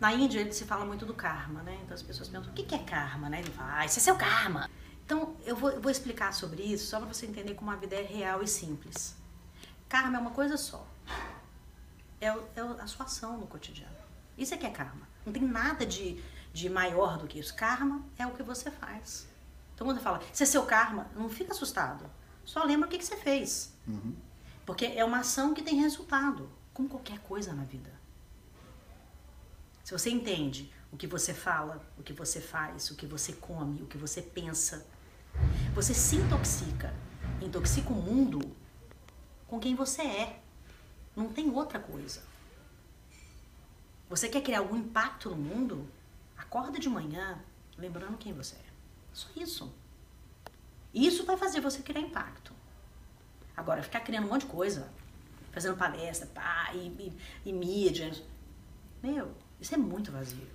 Na Índia se fala muito do karma, né? Então as pessoas perguntam o que é karma, né? Ele fala, ah, esse é seu karma. Então eu vou, eu vou explicar sobre isso só para você entender como a vida é real e simples. Karma é uma coisa só. É, é a sua ação no cotidiano. Isso é que é karma. Não tem nada de, de maior do que isso. Karma é o que você faz. Então quando fala, isso é seu karma, não fica assustado. Só lembra o que, que você fez. Uhum. Porque é uma ação que tem resultado, como qualquer coisa na vida. Se você entende o que você fala, o que você faz, o que você come, o que você pensa, você se intoxica. Intoxica o mundo com quem você é. Não tem outra coisa. Você quer criar algum impacto no mundo? Acorda de manhã lembrando quem você é. Só isso. Isso vai fazer você criar impacto. Agora, ficar criando um monte de coisa, fazendo palestra, pá, e, e, e mídia. Meu, isso é muito vazio.